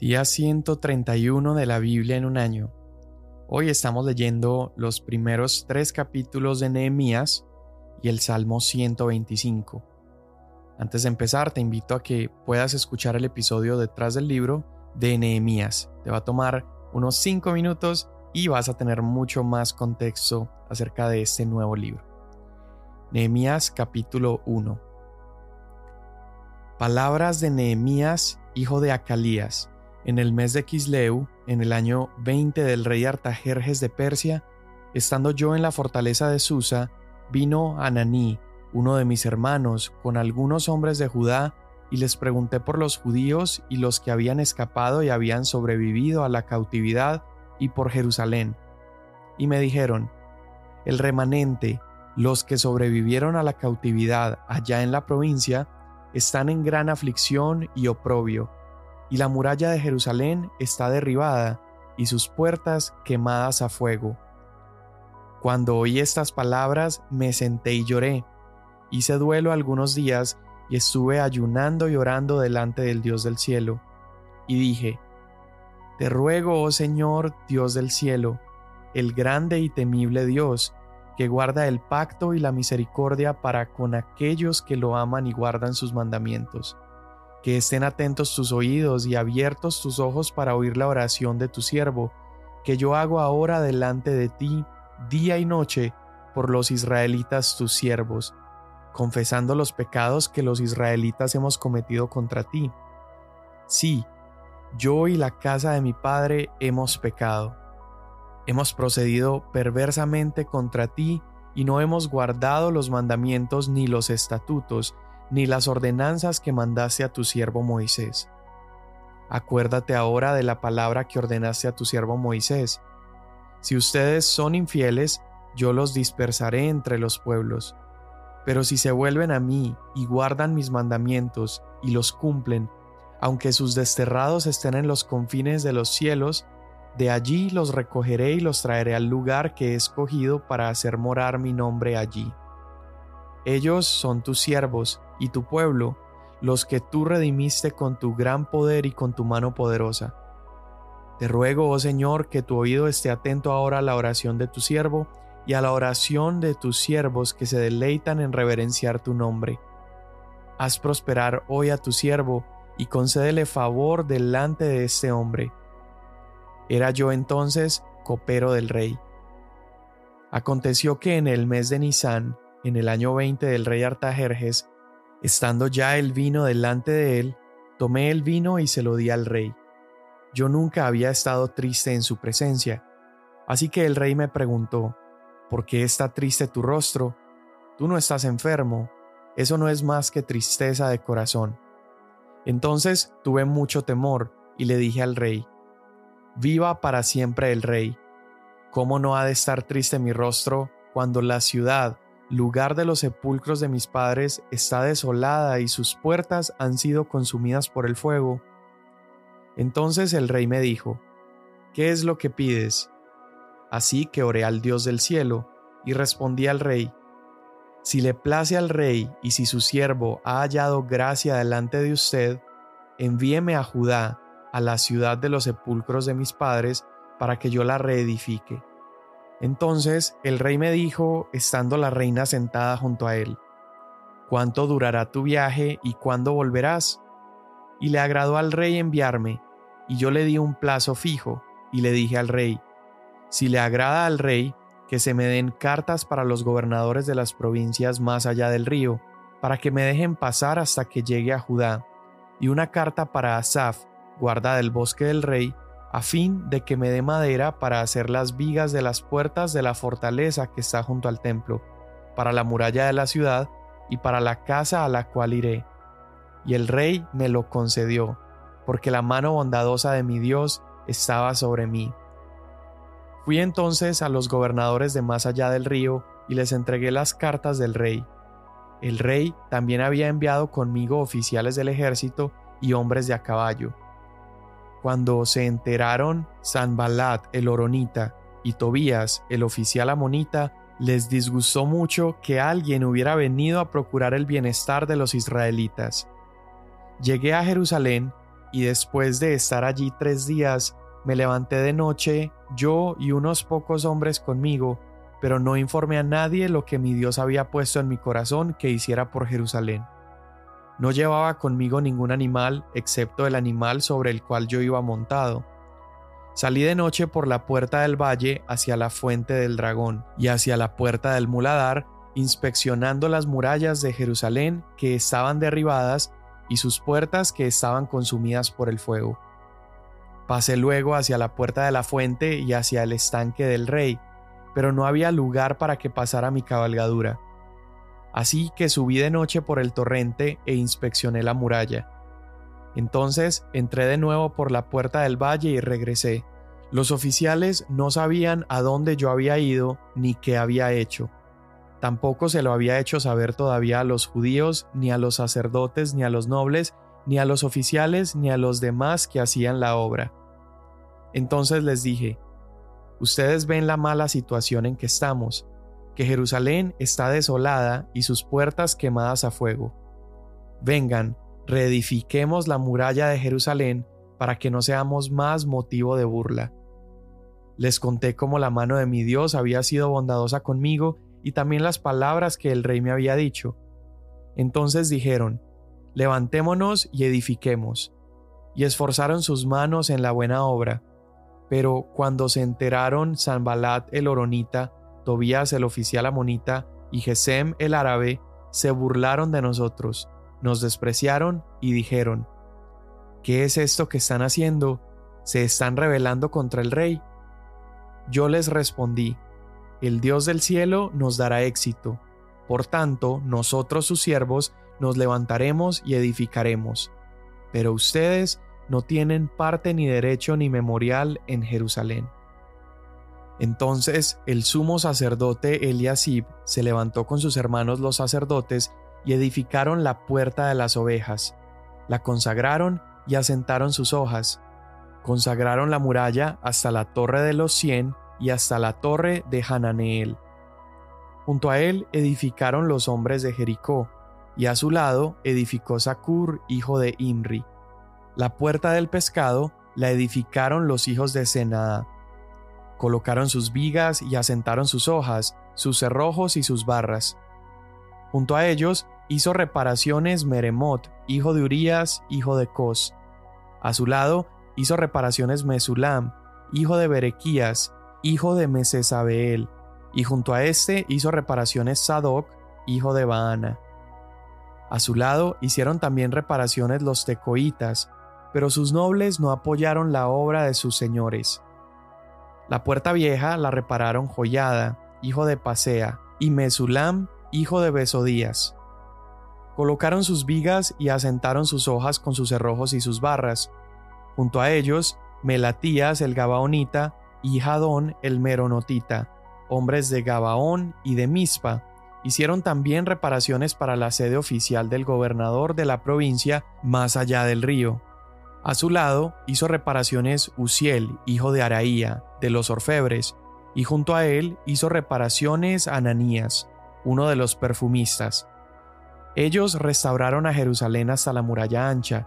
Día 131 de la Biblia en un año. Hoy estamos leyendo los primeros tres capítulos de Nehemías y el Salmo 125. Antes de empezar, te invito a que puedas escuchar el episodio detrás del libro de Nehemías. Te va a tomar unos 5 minutos y vas a tener mucho más contexto acerca de este nuevo libro. Nehemías capítulo 1. Palabras de Nehemías, hijo de Acalías en el mes de Kisleu, en el año 20 del rey Artajerjes de Persia, estando yo en la fortaleza de Susa, vino Ananí, uno de mis hermanos, con algunos hombres de Judá, y les pregunté por los judíos y los que habían escapado y habían sobrevivido a la cautividad y por Jerusalén. Y me dijeron, el remanente, los que sobrevivieron a la cautividad allá en la provincia, están en gran aflicción y oprobio, y la muralla de Jerusalén está derribada y sus puertas quemadas a fuego. Cuando oí estas palabras me senté y lloré. Hice duelo algunos días y estuve ayunando y orando delante del Dios del cielo. Y dije, Te ruego, oh Señor, Dios del cielo, el grande y temible Dios, que guarda el pacto y la misericordia para con aquellos que lo aman y guardan sus mandamientos que estén atentos tus oídos y abiertos tus ojos para oír la oración de tu siervo, que yo hago ahora delante de ti, día y noche, por los israelitas tus siervos, confesando los pecados que los israelitas hemos cometido contra ti. Sí, yo y la casa de mi padre hemos pecado. Hemos procedido perversamente contra ti y no hemos guardado los mandamientos ni los estatutos, ni las ordenanzas que mandaste a tu siervo Moisés. Acuérdate ahora de la palabra que ordenaste a tu siervo Moisés. Si ustedes son infieles, yo los dispersaré entre los pueblos. Pero si se vuelven a mí y guardan mis mandamientos y los cumplen, aunque sus desterrados estén en los confines de los cielos, de allí los recogeré y los traeré al lugar que he escogido para hacer morar mi nombre allí. Ellos son tus siervos y tu pueblo, los que tú redimiste con tu gran poder y con tu mano poderosa. Te ruego, oh Señor, que tu oído esté atento ahora a la oración de tu siervo y a la oración de tus siervos que se deleitan en reverenciar tu nombre. Haz prosperar hoy a tu siervo y concédele favor delante de este hombre. Era yo entonces copero del rey. Aconteció que en el mes de Nisán, en el año 20 del rey Artajerjes, estando ya el vino delante de él, tomé el vino y se lo di al rey. Yo nunca había estado triste en su presencia, así que el rey me preguntó, ¿por qué está triste tu rostro? Tú no estás enfermo, eso no es más que tristeza de corazón. Entonces tuve mucho temor y le dije al rey, Viva para siempre el rey. ¿Cómo no ha de estar triste mi rostro cuando la ciudad lugar de los sepulcros de mis padres está desolada y sus puertas han sido consumidas por el fuego. Entonces el rey me dijo, ¿qué es lo que pides? Así que oré al Dios del cielo, y respondí al rey, si le place al rey y si su siervo ha hallado gracia delante de usted, envíeme a Judá, a la ciudad de los sepulcros de mis padres, para que yo la reedifique. Entonces el rey me dijo, estando la reina sentada junto a él, ¿Cuánto durará tu viaje y cuándo volverás? Y le agradó al rey enviarme, y yo le di un plazo fijo, y le dije al rey, Si le agrada al rey, que se me den cartas para los gobernadores de las provincias más allá del río, para que me dejen pasar hasta que llegue a Judá, y una carta para Asaf, guarda del bosque del rey, a fin de que me dé madera para hacer las vigas de las puertas de la fortaleza que está junto al templo, para la muralla de la ciudad y para la casa a la cual iré. Y el rey me lo concedió, porque la mano bondadosa de mi Dios estaba sobre mí. Fui entonces a los gobernadores de más allá del río y les entregué las cartas del rey. El rey también había enviado conmigo oficiales del ejército y hombres de a caballo cuando se enteraron Sanbalat el Oronita y Tobías el oficial amonita, les disgustó mucho que alguien hubiera venido a procurar el bienestar de los israelitas. Llegué a Jerusalén y después de estar allí tres días, me levanté de noche, yo y unos pocos hombres conmigo, pero no informé a nadie lo que mi Dios había puesto en mi corazón que hiciera por Jerusalén. No llevaba conmigo ningún animal excepto el animal sobre el cual yo iba montado. Salí de noche por la puerta del valle hacia la fuente del dragón y hacia la puerta del muladar, inspeccionando las murallas de Jerusalén que estaban derribadas y sus puertas que estaban consumidas por el fuego. Pasé luego hacia la puerta de la fuente y hacia el estanque del rey, pero no había lugar para que pasara mi cabalgadura. Así que subí de noche por el torrente e inspeccioné la muralla. Entonces entré de nuevo por la puerta del valle y regresé. Los oficiales no sabían a dónde yo había ido ni qué había hecho. Tampoco se lo había hecho saber todavía a los judíos, ni a los sacerdotes, ni a los nobles, ni a los oficiales, ni a los demás que hacían la obra. Entonces les dije, Ustedes ven la mala situación en que estamos, que Jerusalén está desolada y sus puertas quemadas a fuego. Vengan, reedifiquemos la muralla de Jerusalén para que no seamos más motivo de burla. Les conté cómo la mano de mi Dios había sido bondadosa conmigo y también las palabras que el rey me había dicho. Entonces dijeron, levantémonos y edifiquemos. Y esforzaron sus manos en la buena obra. Pero cuando se enteraron Sanbalat el Oronita, Tobías el oficial amonita y Gesem el árabe se burlaron de nosotros, nos despreciaron y dijeron, ¿qué es esto que están haciendo? ¿Se están rebelando contra el rey? Yo les respondí, el Dios del cielo nos dará éxito, por tanto nosotros sus siervos nos levantaremos y edificaremos, pero ustedes no tienen parte ni derecho ni memorial en Jerusalén. Entonces el sumo sacerdote Eliasib se levantó con sus hermanos los sacerdotes y edificaron la puerta de las ovejas, la consagraron y asentaron sus hojas, consagraron la muralla hasta la torre de los cien y hasta la torre de Hananeel. Junto a él edificaron los hombres de Jericó, y a su lado edificó Sacur, hijo de Imri. La puerta del pescado la edificaron los hijos de Senaa Colocaron sus vigas y asentaron sus hojas, sus cerrojos y sus barras. Junto a ellos hizo reparaciones Meremot, hijo de Urías, hijo de Cos. A su lado hizo reparaciones Mesulam, hijo de Berequías, hijo de Mesesabeel, y junto a este hizo reparaciones Sadoc, hijo de Baana. A su lado hicieron también reparaciones los tecoitas, pero sus nobles no apoyaron la obra de sus señores. La puerta vieja la repararon Joyada, hijo de Pasea, y Mesulam, hijo de Besodías. Colocaron sus vigas y asentaron sus hojas con sus cerrojos y sus barras. Junto a ellos, Melatías el Gabaonita y Jadón el Meronotita, hombres de Gabaón y de Mispa, hicieron también reparaciones para la sede oficial del gobernador de la provincia más allá del río. A su lado hizo reparaciones Uziel, hijo de Araía, de los orfebres, y junto a él hizo reparaciones Ananías, uno de los perfumistas. Ellos restauraron a Jerusalén hasta la muralla ancha,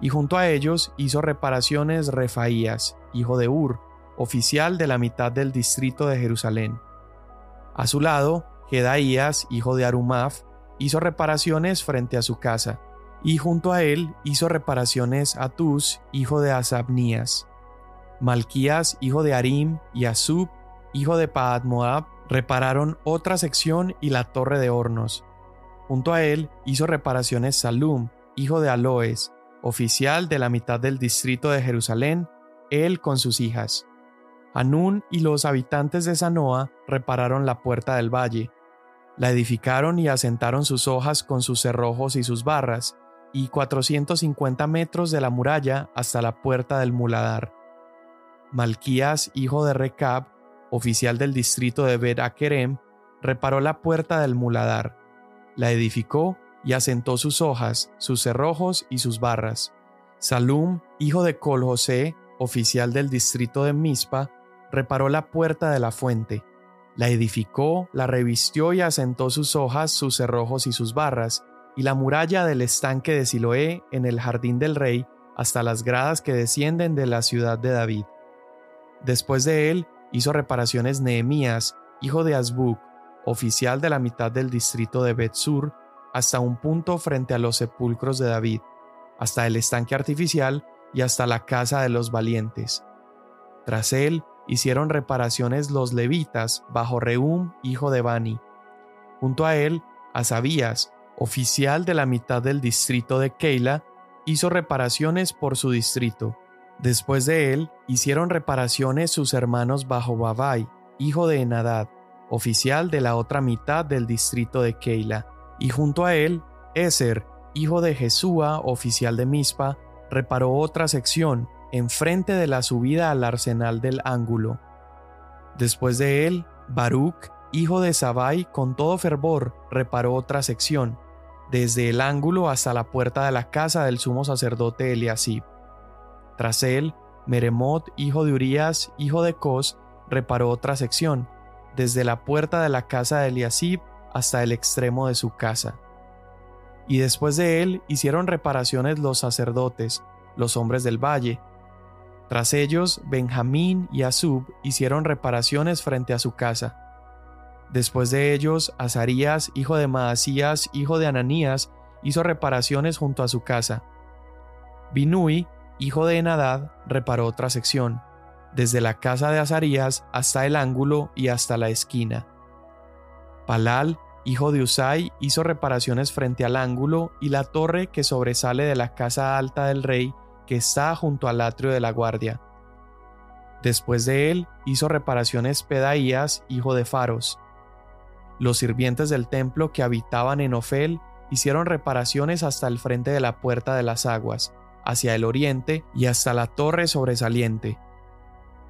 y junto a ellos hizo reparaciones Refaías, hijo de Ur, oficial de la mitad del distrito de Jerusalén. A su lado, Jedaías, hijo de Arumaf, hizo reparaciones frente a su casa, y junto a él hizo reparaciones Atus, hijo de Asabnías. Malquías, hijo de Arim, y Asub, hijo de Paad Moab, repararon otra sección y la torre de hornos. Junto a él hizo reparaciones Salum, hijo de Aloes, oficial de la mitad del distrito de Jerusalén, él con sus hijas. Anún y los habitantes de Sanoa repararon la puerta del valle. La edificaron y asentaron sus hojas con sus cerrojos y sus barras, y 450 metros de la muralla hasta la puerta del muladar. Malquías, hijo de Recab, oficial del distrito de Bet Akerem, reparó la puerta del muladar, la edificó y asentó sus hojas, sus cerrojos y sus barras. Salum, hijo de Col José, oficial del distrito de Mispa, reparó la puerta de la fuente, la edificó, la revistió y asentó sus hojas, sus cerrojos y sus barras, y la muralla del estanque de Siloé en el jardín del rey hasta las gradas que descienden de la ciudad de David. Después de él hizo reparaciones Nehemías, hijo de Azbuk, oficial de la mitad del distrito de Betsur, hasta un punto frente a los sepulcros de David, hasta el estanque artificial y hasta la casa de los valientes. Tras él hicieron reparaciones los levitas bajo Reum, hijo de Bani. Junto a él, Asabías, oficial de la mitad del distrito de Keila, hizo reparaciones por su distrito. Después de él, hicieron reparaciones sus hermanos bajo Babai, hijo de Enadad, oficial de la otra mitad del distrito de Keila, y junto a él, Eser, hijo de Jesúa, oficial de Mispa, reparó otra sección, enfrente de la subida al arsenal del ángulo. Después de él, Baruch, hijo de Sabai, con todo fervor, reparó otra sección, desde el ángulo hasta la puerta de la casa del sumo sacerdote Eliasib. Tras él, Meremot, hijo de Urías, hijo de Cos, reparó otra sección, desde la puerta de la casa de Eliasib hasta el extremo de su casa. Y después de él hicieron reparaciones los sacerdotes, los hombres del valle. Tras ellos, Benjamín y Asub hicieron reparaciones frente a su casa. Después de ellos, Azarías, hijo de Maasías, hijo de Ananías, hizo reparaciones junto a su casa. Binui, hijo de Enadad, reparó otra sección, desde la casa de Azarías hasta el ángulo y hasta la esquina. Palal, hijo de Usai, hizo reparaciones frente al ángulo y la torre que sobresale de la casa alta del rey que está junto al atrio de la guardia. Después de él hizo reparaciones Pedaías, hijo de Faros. Los sirvientes del templo que habitaban en Ofel hicieron reparaciones hasta el frente de la puerta de las aguas, hacia el oriente y hasta la torre sobresaliente.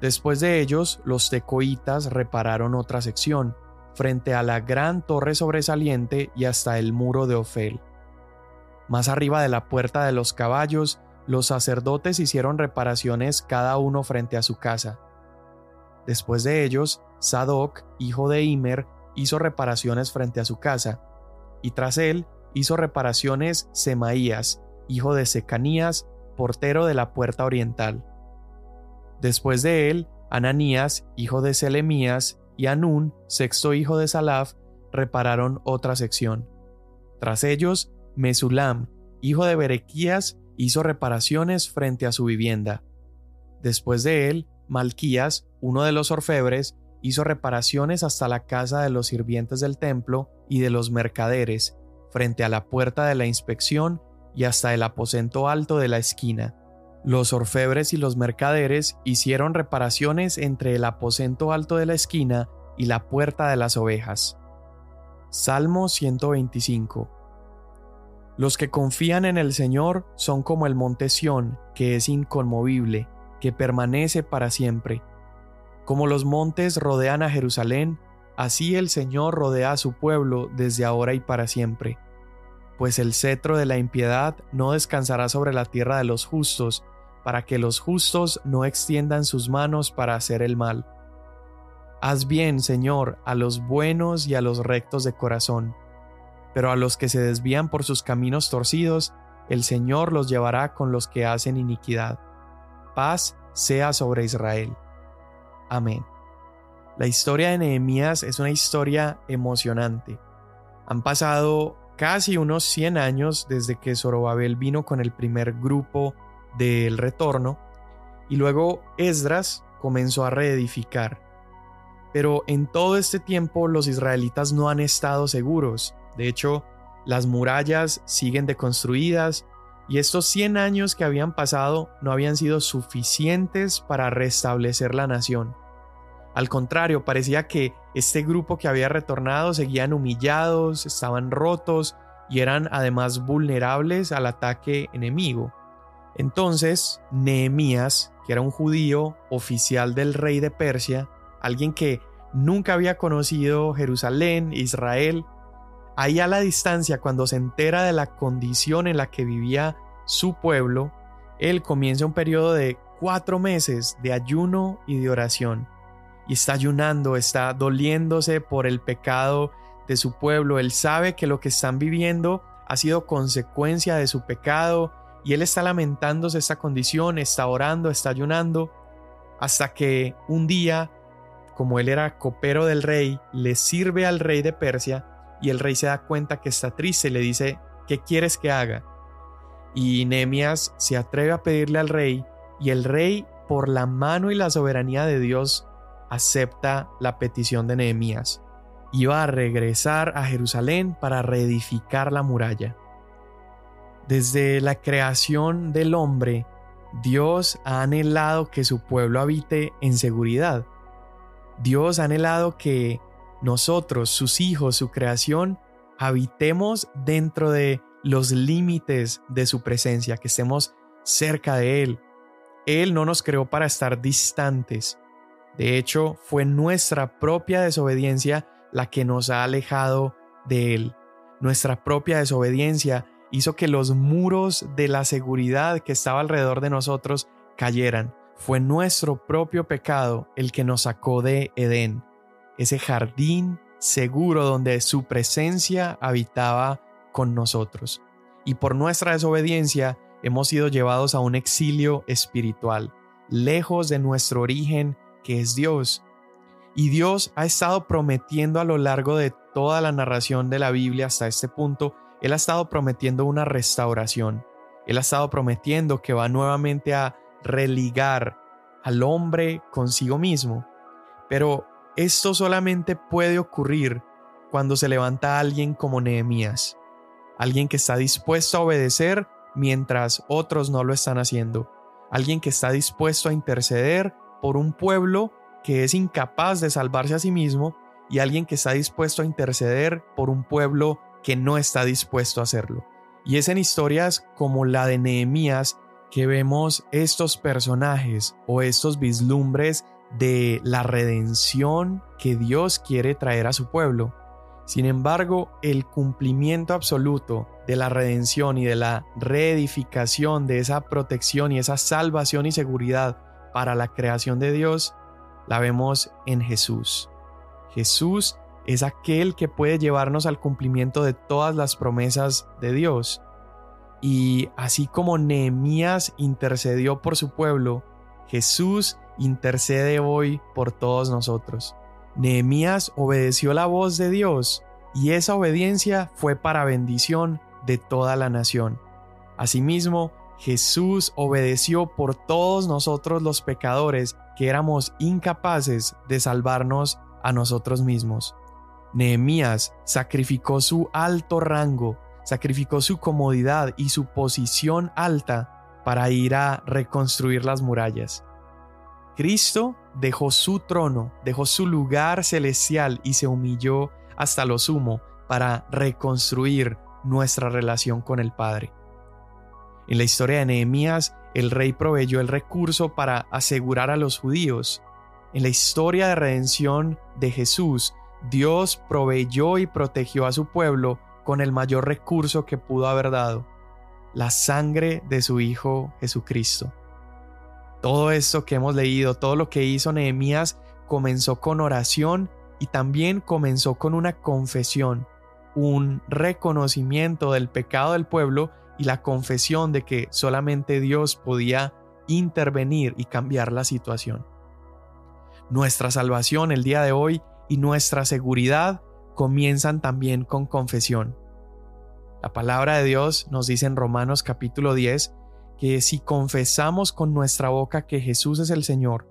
Después de ellos, los tecoitas repararon otra sección, frente a la gran torre sobresaliente y hasta el muro de Ofel. Más arriba de la puerta de los caballos, los sacerdotes hicieron reparaciones cada uno frente a su casa. Después de ellos, Sadoc, hijo de Imer, hizo reparaciones frente a su casa, y tras él hizo reparaciones Semaías, hijo de Secanías, portero de la puerta oriental. Después de él, Ananías, hijo de Selemías, y Anún, sexto hijo de Salaf, repararon otra sección. Tras ellos, Mesulam, hijo de Berequías, hizo reparaciones frente a su vivienda. Después de él, Malquías, uno de los orfebres, hizo reparaciones hasta la casa de los sirvientes del templo y de los mercaderes, frente a la puerta de la inspección y hasta el aposento alto de la esquina. Los orfebres y los mercaderes hicieron reparaciones entre el aposento alto de la esquina y la puerta de las ovejas. Salmo 125 Los que confían en el Señor son como el monte Sión, que es inconmovible, que permanece para siempre. Como los montes rodean a Jerusalén, así el Señor rodea a su pueblo desde ahora y para siempre. Pues el cetro de la impiedad no descansará sobre la tierra de los justos, para que los justos no extiendan sus manos para hacer el mal. Haz bien, Señor, a los buenos y a los rectos de corazón, pero a los que se desvían por sus caminos torcidos, el Señor los llevará con los que hacen iniquidad. Paz sea sobre Israel. Amén. La historia de Nehemías es una historia emocionante. Han pasado casi unos 100 años desde que Zorobabel vino con el primer grupo del retorno y luego Esdras comenzó a reedificar. Pero en todo este tiempo los israelitas no han estado seguros. De hecho, las murallas siguen deconstruidas y estos 100 años que habían pasado no habían sido suficientes para restablecer la nación. Al contrario, parecía que este grupo que había retornado seguían humillados, estaban rotos y eran además vulnerables al ataque enemigo. Entonces, Nehemías, que era un judío oficial del rey de Persia, alguien que nunca había conocido Jerusalén, Israel, ahí a la distancia, cuando se entera de la condición en la que vivía su pueblo, él comienza un periodo de cuatro meses de ayuno y de oración y está ayunando, está doliéndose por el pecado de su pueblo. Él sabe que lo que están viviendo ha sido consecuencia de su pecado, y él está lamentándose esta condición, está orando, está ayunando, hasta que un día, como él era copero del rey, le sirve al rey de Persia y el rey se da cuenta que está triste y le dice, ¿qué quieres que haga? Y Nehemías se atreve a pedirle al rey y el rey, por la mano y la soberanía de Dios, acepta la petición de Nehemías. Iba a regresar a Jerusalén para reedificar la muralla. Desde la creación del hombre, Dios ha anhelado que su pueblo habite en seguridad. Dios ha anhelado que nosotros, sus hijos, su creación, habitemos dentro de los límites de su presencia, que estemos cerca de Él. Él no nos creó para estar distantes. De hecho, fue nuestra propia desobediencia la que nos ha alejado de Él. Nuestra propia desobediencia hizo que los muros de la seguridad que estaba alrededor de nosotros cayeran. Fue nuestro propio pecado el que nos sacó de Edén, ese jardín seguro donde su presencia habitaba con nosotros. Y por nuestra desobediencia hemos sido llevados a un exilio espiritual, lejos de nuestro origen que es Dios. Y Dios ha estado prometiendo a lo largo de toda la narración de la Biblia hasta este punto él ha estado prometiendo una restauración. Él ha estado prometiendo que va nuevamente a religar al hombre consigo mismo. Pero esto solamente puede ocurrir cuando se levanta alguien como Nehemías, alguien que está dispuesto a obedecer mientras otros no lo están haciendo, alguien que está dispuesto a interceder por un pueblo que es incapaz de salvarse a sí mismo y alguien que está dispuesto a interceder por un pueblo que no está dispuesto a hacerlo. Y es en historias como la de Nehemías que vemos estos personajes o estos vislumbres de la redención que Dios quiere traer a su pueblo. Sin embargo, el cumplimiento absoluto de la redención y de la reedificación de esa protección y esa salvación y seguridad para la creación de Dios, la vemos en Jesús. Jesús es aquel que puede llevarnos al cumplimiento de todas las promesas de Dios. Y así como Nehemías intercedió por su pueblo, Jesús intercede hoy por todos nosotros. Nehemías obedeció la voz de Dios y esa obediencia fue para bendición de toda la nación. Asimismo, Jesús obedeció por todos nosotros los pecadores que éramos incapaces de salvarnos a nosotros mismos. Nehemías sacrificó su alto rango, sacrificó su comodidad y su posición alta para ir a reconstruir las murallas. Cristo dejó su trono, dejó su lugar celestial y se humilló hasta lo sumo para reconstruir nuestra relación con el Padre. En la historia de Nehemías, el rey proveyó el recurso para asegurar a los judíos. En la historia de redención de Jesús, Dios proveyó y protegió a su pueblo con el mayor recurso que pudo haber dado, la sangre de su Hijo Jesucristo. Todo esto que hemos leído, todo lo que hizo Nehemías, comenzó con oración y también comenzó con una confesión, un reconocimiento del pecado del pueblo y la confesión de que solamente Dios podía intervenir y cambiar la situación. Nuestra salvación el día de hoy y nuestra seguridad comienzan también con confesión. La palabra de Dios nos dice en Romanos capítulo 10 que si confesamos con nuestra boca que Jesús es el Señor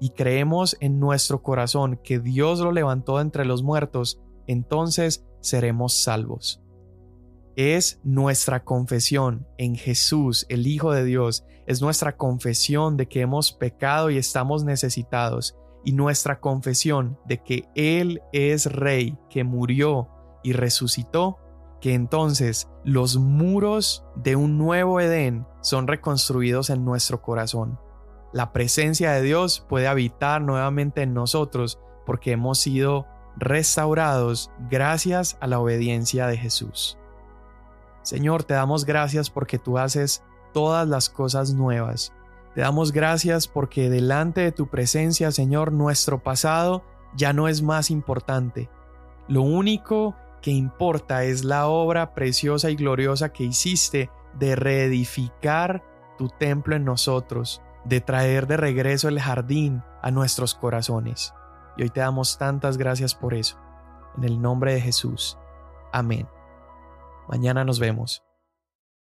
y creemos en nuestro corazón que Dios lo levantó entre los muertos, entonces seremos salvos. Es nuestra confesión en Jesús, el Hijo de Dios, es nuestra confesión de que hemos pecado y estamos necesitados, y nuestra confesión de que Él es Rey, que murió y resucitó, que entonces los muros de un nuevo Edén son reconstruidos en nuestro corazón. La presencia de Dios puede habitar nuevamente en nosotros porque hemos sido restaurados gracias a la obediencia de Jesús. Señor, te damos gracias porque tú haces todas las cosas nuevas te damos gracias porque delante de tu presencia, Señor, nuestro pasado ya no es más importante. Lo único que importa es la obra preciosa y gloriosa que hiciste de reedificar tu templo en nosotros, de traer de regreso el jardín a nuestros corazones. Y hoy te damos tantas gracias por eso. En el nombre de Jesús. Amén. Mañana nos vemos.